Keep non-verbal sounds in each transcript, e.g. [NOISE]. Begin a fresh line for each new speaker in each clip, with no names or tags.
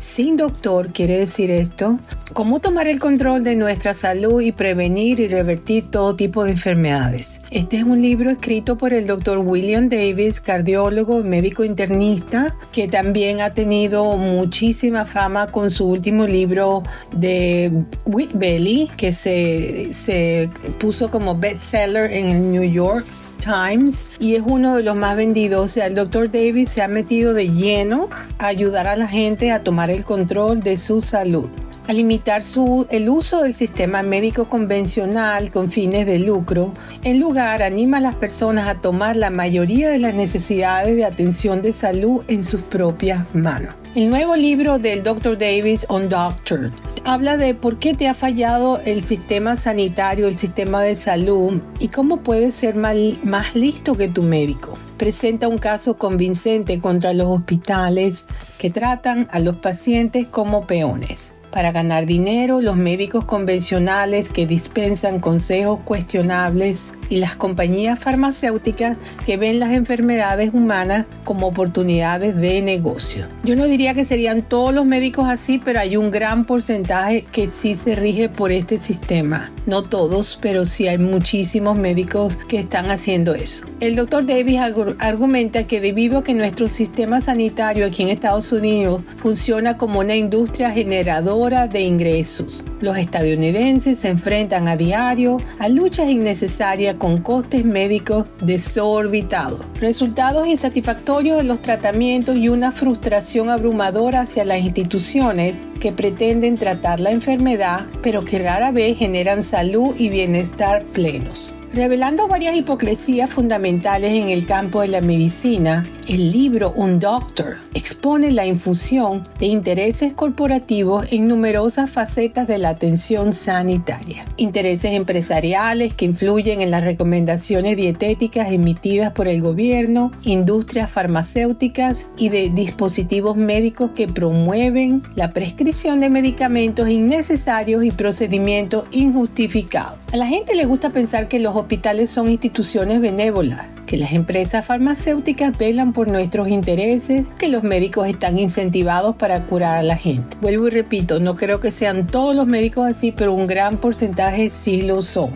sin doctor quiere decir esto, cómo tomar el control de nuestra salud y prevenir y revertir todo tipo de enfermedades. Este es un libro escrito por el doctor William Davis, cardiólogo y médico internista, que también ha tenido muchísima fama con su último libro de Wheat Belly, que se, se puso como bestseller en New York Times y es uno de los más vendidos. O sea, el Dr. David se ha metido de lleno a ayudar a la gente a tomar el control de su salud a limitar su, el uso del sistema médico convencional con fines de lucro. En lugar, anima a las personas a tomar la mayoría de las necesidades de atención de salud en sus propias manos. El nuevo libro del Dr. Davis on Doctor habla de por qué te ha fallado el sistema sanitario, el sistema de salud y cómo puedes ser más listo que tu médico. Presenta un caso convincente contra los hospitales que tratan a los pacientes como peones. Para ganar dinero, los médicos convencionales que dispensan consejos cuestionables y las compañías farmacéuticas que ven las enfermedades humanas como oportunidades de negocio. Yo no diría que serían todos los médicos así, pero hay un gran porcentaje que sí se rige por este sistema. No todos, pero sí hay muchísimos médicos que están haciendo eso. El doctor Davis argumenta que debido a que nuestro sistema sanitario aquí en Estados Unidos funciona como una industria generadora de ingresos. Los estadounidenses se enfrentan a diario a luchas innecesarias con costes médicos desorbitados, resultados insatisfactorios de los tratamientos y una frustración abrumadora hacia las instituciones que pretenden tratar la enfermedad, pero que rara vez generan salud y bienestar plenos. Revelando varias hipocresías fundamentales en el campo de la medicina, el libro Un Doctor expone la infusión de intereses corporativos en numerosas facetas de la atención sanitaria. Intereses empresariales que influyen en las recomendaciones dietéticas emitidas por el gobierno, industrias farmacéuticas y de dispositivos médicos que promueven la prescripción de medicamentos innecesarios y procedimientos injustificados. A la gente le gusta pensar que los hospitales son instituciones benévolas, que las empresas farmacéuticas velan por nuestros intereses, que los médicos están incentivados para curar a la gente. Vuelvo y repito, no creo que sean todos los médicos así, pero un gran porcentaje sí lo son.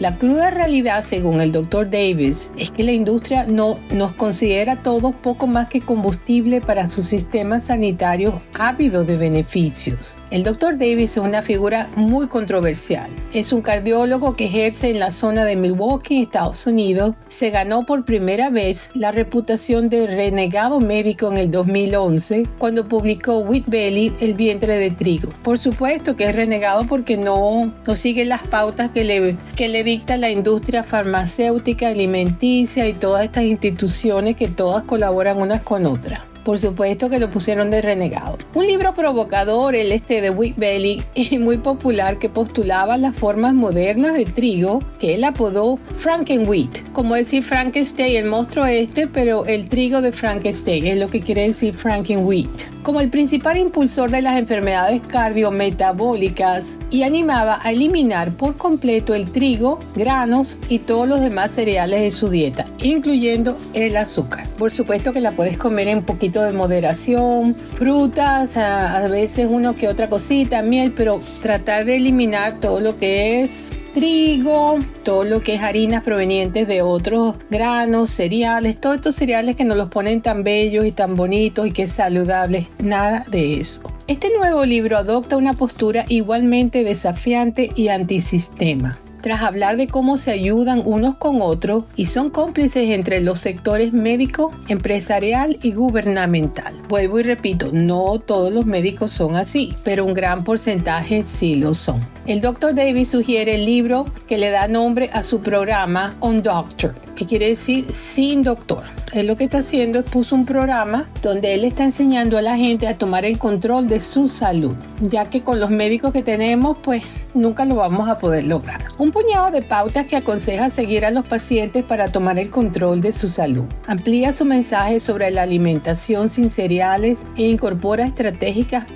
La cruda realidad, según el Dr. Davis, es que la industria no nos considera todos poco más que combustible para su sistema sanitario ávido de beneficios. El Dr. Davis es una figura muy controversial. Es un cardiólogo que ejerce en la zona de Milwaukee, Estados Unidos. Se ganó por primera vez la reputación de renegado médico en el 2011 cuando publicó Wheat Belly, el vientre de trigo. Por supuesto que es renegado porque no, no sigue las pautas que le, que le dicta la industria farmacéutica, alimenticia y todas estas instituciones que todas colaboran unas con otras por supuesto que lo pusieron de renegado. Un libro provocador, el este de Wheat Belly, [LAUGHS] muy popular que postulaba las formas modernas de trigo que él apodó Frankenwheat, como decir Frankenstein, el monstruo este, pero el trigo de Frankenstein, es lo que quiere decir Frankenwheat como el principal impulsor de las enfermedades cardiometabólicas y animaba a eliminar por completo el trigo, granos y todos los demás cereales de su dieta, incluyendo el azúcar. Por supuesto que la puedes comer en un poquito de moderación, frutas, a, veces uno que otra cosita, miel, pero tratar de eliminar todo lo que es trigo, todo lo que es harinas provenientes de otros granos, cereales, todos estos cereales que nos los ponen tan bellos y tan bonitos y que es saludable, nada de eso. Este nuevo libro adopta una postura igualmente desafiante y antisistema tras hablar de cómo se ayudan unos con otros y son cómplices entre los sectores médico, empresarial y gubernamental. Vuelvo y repito, no todos los médicos son así, pero un gran porcentaje sí lo son. El Dr. Davis sugiere el libro que le da nombre a su programa On Doctor, que quiere decir sin doctor. Él lo que está haciendo es puso un programa donde él está enseñando a la gente a tomar el control de su salud, ya que con los médicos que tenemos, pues nunca lo vamos a poder lograr. Puñado de pautas que aconseja seguir a los pacientes para tomar el control de su salud. Amplía su mensaje sobre la alimentación sin cereales e incorpora estratégicas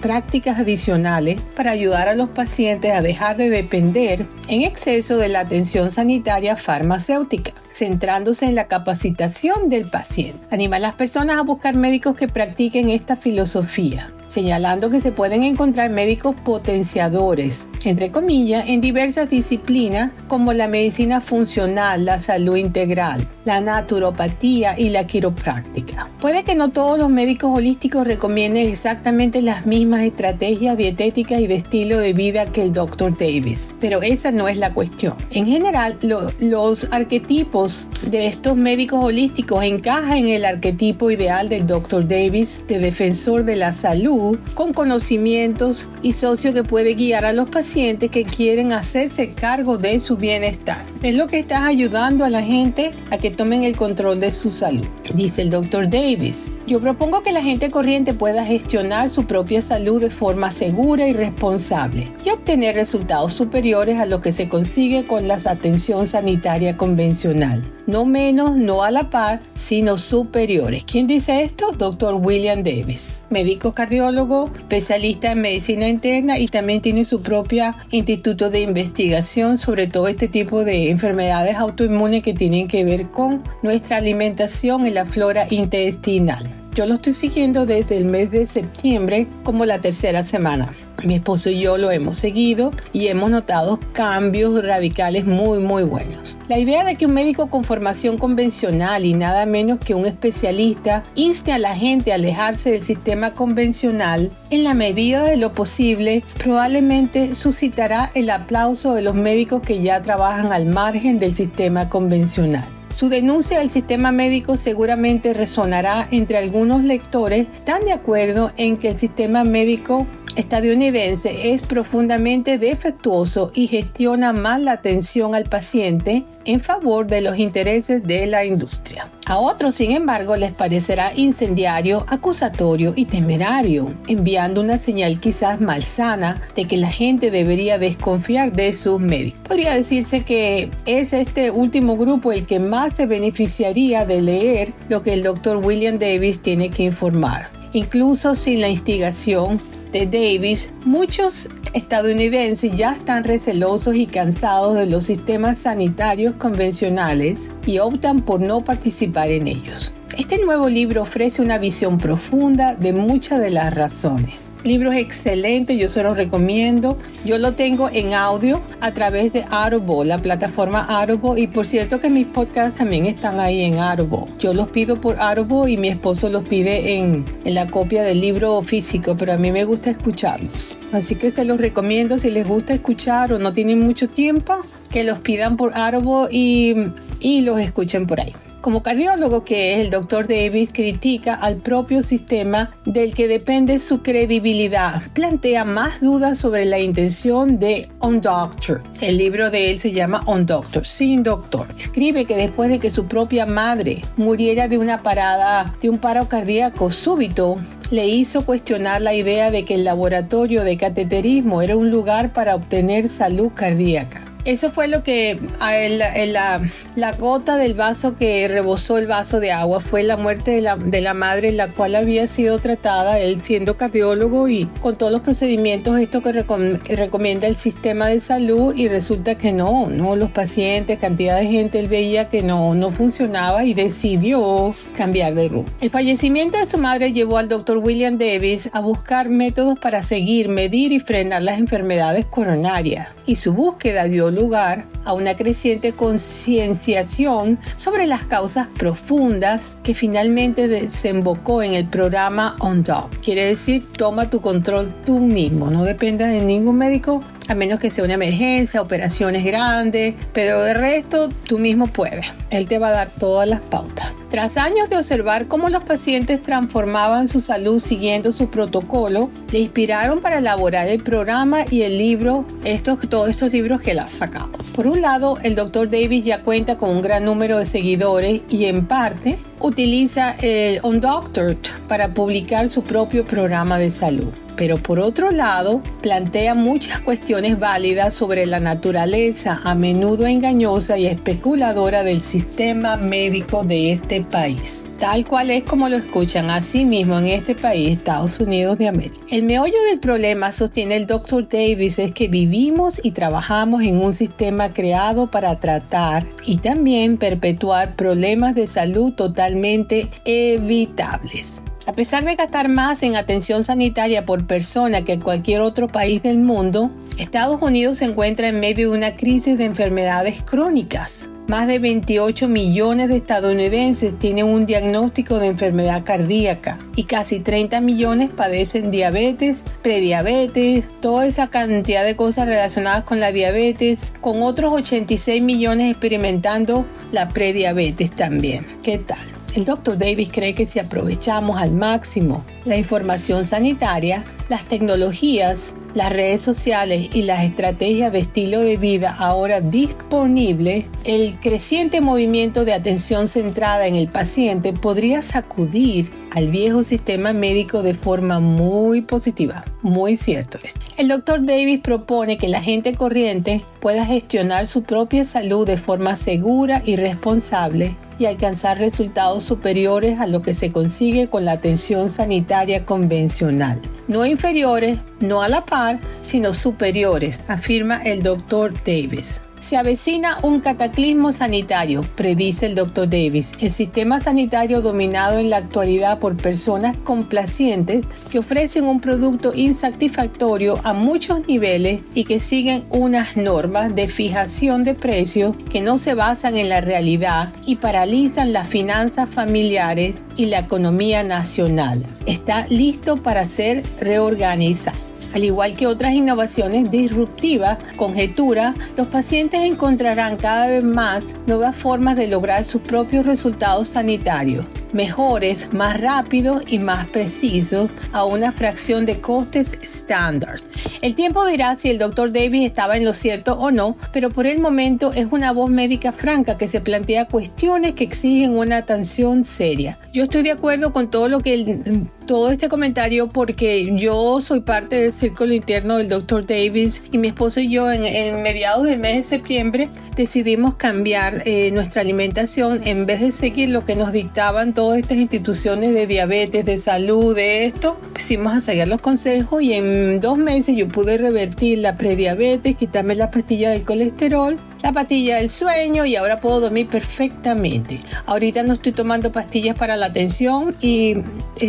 prácticas adicionales para ayudar a los pacientes a dejar de depender en exceso de la atención sanitaria farmacéutica, centrándose en la capacitación del paciente. Anima a las personas a buscar médicos que practiquen esta filosofía señalando que se pueden encontrar médicos potenciadores, entre comillas, en diversas disciplinas como la medicina funcional, la salud integral, la naturopatía y la quiropráctica. Puede que no todos los médicos holísticos recomienden exactamente las mismas estrategias dietéticas y de estilo de vida que el Dr. Davis, pero esa no es la cuestión. En general, los arquetipos de estos médicos holísticos encajan en el arquetipo ideal del Dr. Davis de defensor de la salud con conocimientos y socio que puede guiar a los pacientes que quieren hacerse cargo de su bienestar. Es lo que está ayudando a la gente a que tomen el control de su salud, dice el doctor Davis. Yo propongo que la gente corriente pueda gestionar su propia salud de forma segura y responsable y obtener resultados superiores a lo que se consigue con la atención sanitaria convencional. No menos, no a la par, sino superiores. ¿Quién dice esto? Doctor William Davis, médico cardiólogo, especialista en medicina interna y también tiene su propio instituto de investigación sobre todo este tipo de enfermedades autoinmunes que tienen que ver con nuestra alimentación y la flora intestinal. Yo lo estoy siguiendo desde el mes de septiembre como la tercera semana. Mi esposo y yo lo hemos seguido y hemos notado cambios radicales muy muy buenos. La idea de que un médico con formación convencional y nada menos que un especialista inste a la gente a alejarse del sistema convencional en la medida de lo posible probablemente suscitará el aplauso de los médicos que ya trabajan al margen del sistema convencional. Su denuncia al sistema médico seguramente resonará entre algunos lectores tan de acuerdo en que el sistema médico estadounidense es profundamente defectuoso y gestiona mal la atención al paciente en favor de los intereses de la industria. A otros, sin embargo, les parecerá incendiario, acusatorio y temerario, enviando una señal quizás malsana de que la gente debería desconfiar de sus médicos. Podría decirse que es este último grupo el que más se beneficiaría de leer lo que el doctor William Davis tiene que informar incluso sin la instigación Davis, muchos estadounidenses ya están recelosos y cansados de los sistemas sanitarios convencionales y optan por no participar en ellos. Este nuevo libro ofrece una visión profunda de muchas de las razones libro es excelente, yo se lo recomiendo. Yo lo tengo en audio a través de Audible, la plataforma Audible. Y por cierto que mis podcasts también están ahí en Audible. Yo los pido por Audible y mi esposo los pide en, en la copia del libro físico, pero a mí me gusta escucharlos. Así que se los recomiendo si les gusta escuchar o no tienen mucho tiempo, que los pidan por Audible y, y los escuchen por ahí. Como cardiólogo que es, el doctor Davis critica al propio sistema del que depende su credibilidad. Plantea más dudas sobre la intención de On Doctor. El libro de él se llama On Doctor, sin doctor. Escribe que después de que su propia madre muriera de una parada, de un paro cardíaco súbito, le hizo cuestionar la idea de que el laboratorio de cateterismo era un lugar para obtener salud cardíaca. Eso fue lo que la, la, gota del vaso que rebosó el vaso de agua fue la muerte de la, de la madre, la cual había sido tratada, él siendo cardiólogo y con todos los procedimientos, esto que recomienda el sistema de salud y resulta que no, no, los pacientes, cantidad de gente, él veía que no, no funcionaba y decidió cambiar de rumbo. El fallecimiento de su madre llevó al doctor William Davis a buscar métodos para seguir, medir y frenar las enfermedades coronarias y su búsqueda dio lugar a una creciente concienciación sobre las causas profundas que finalmente desembocó en el programa On Top. Quiere decir, toma tu control tú mismo, no dependas de ningún médico a menos que sea una emergencia, operaciones grandes, pero de resto tú mismo puedes. Él te va a dar todas las pautas. Tras años de observar cómo los pacientes transformaban su salud siguiendo su protocolo, le inspiraron para elaborar el programa y el libro, estos, todos estos libros que él ha sacado. Por un lado, el Dr. Davis ya cuenta con un gran número de seguidores y en parte utiliza el On Doctor para publicar su propio programa de salud. Pero por otro lado, plantea muchas cuestiones válidas sobre la naturaleza a menudo engañosa y especuladora del sistema médico de este país tal cual es como lo escuchan así mismo en este país, Estados Unidos de América. El meollo del problema, sostiene el Dr. Davis, es que vivimos y trabajamos en un sistema creado para tratar y también perpetuar problemas de salud totalmente evitables. A pesar de gastar más en atención sanitaria por persona que cualquier otro país del mundo, Estados Unidos se encuentra en medio de una crisis de enfermedades crónicas. Más de 28 millones de estadounidenses tienen un diagnóstico de enfermedad cardíaca y casi 30 millones padecen diabetes, prediabetes, toda esa cantidad de cosas relacionadas con la diabetes, con otros 86 millones experimentando la prediabetes también. ¿Qué tal? El doctor Davis cree que si aprovechamos al máximo la información sanitaria, las tecnologías, las redes sociales y las estrategias de estilo de vida ahora disponibles, el creciente movimiento de atención centrada en el paciente podría sacudir al viejo sistema médico de forma muy positiva. Muy cierto El doctor Davis propone que la gente corriente pueda gestionar su propia salud de forma segura y responsable y alcanzar resultados superiores a lo que se consigue con la atención sanitaria convencional. No inferiores, no a la par, sino superiores, afirma el doctor Davis. Se avecina un cataclismo sanitario, predice el Dr. Davis. El sistema sanitario dominado en la actualidad por personas complacientes que ofrecen un producto insatisfactorio a muchos niveles y que siguen unas normas de fijación de precios que no se basan en la realidad y paralizan las finanzas familiares y la economía nacional. Está listo para ser reorganizado. Al igual que otras innovaciones disruptivas, conjetura, los pacientes encontrarán cada vez más nuevas formas de lograr sus propios resultados sanitarios mejores, más rápidos y más precisos a una fracción de costes estándar. El tiempo dirá si el doctor Davis estaba en lo cierto o no, pero por el momento es una voz médica franca que se plantea cuestiones que exigen una atención seria. Yo estoy de acuerdo con todo lo que todo este comentario porque yo soy parte del círculo interno del doctor Davis y mi esposo y yo en, mediados del mes de septiembre decidimos cambiar eh, nuestra alimentación en vez de seguir lo que nos dictaban todas estas instituciones de diabetes, de salud, de esto, pusimos a seguir los consejos y en dos meses yo pude revertir la prediabetes, quitarme la pastilla del colesterol la pastilla del sueño y ahora puedo dormir perfectamente. Ahorita no estoy tomando pastillas para la tensión y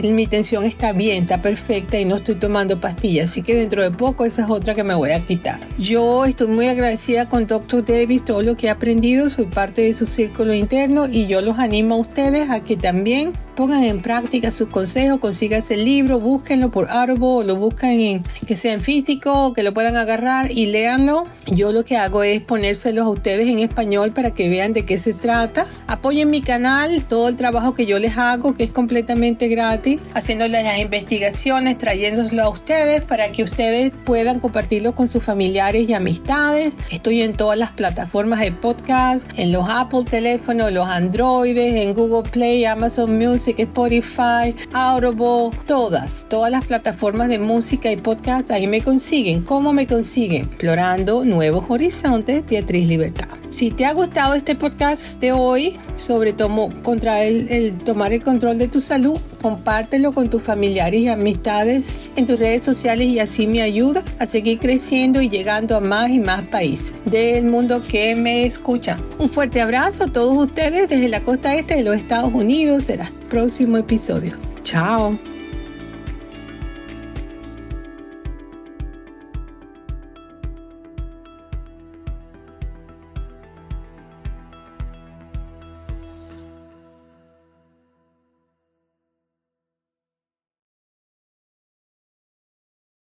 mi tensión está bien, está perfecta y no estoy tomando pastillas. Así que dentro de poco esa es otra que me voy a quitar. Yo estoy muy agradecida con Dr. Davis, todo lo que he aprendido, soy parte de su círculo interno y yo los animo a ustedes a que también pongan en práctica sus consejos, consigan ese libro, búsquenlo por Audible, lo buscan en que sea en físico, que lo puedan agarrar y léanlo. Yo lo que hago es ponérselos a ustedes en español para que vean de qué se trata. Apoyen mi canal, todo el trabajo que yo les hago, que es completamente gratis, haciéndoles las investigaciones, trayéndoselo a ustedes para que ustedes puedan compartirlo con sus familiares y amistades. Estoy en todas las plataformas de podcast, en los Apple teléfonos, los Androides, en Google Play, Amazon Music Spotify, Audible, todas, todas las plataformas de música y podcast, ahí me consiguen. ¿Cómo me consiguen? Explorando nuevos horizontes, Beatriz Libertad. Si te ha gustado este podcast de hoy sobre contra el, tomar el control de tu salud, compártelo con tus familiares y amistades en tus redes sociales y así me ayuda a seguir creciendo y llegando a más y más países del mundo que me escuchan. Un fuerte abrazo a todos ustedes desde la costa este de los Estados Unidos. Será el próximo episodio. Chao.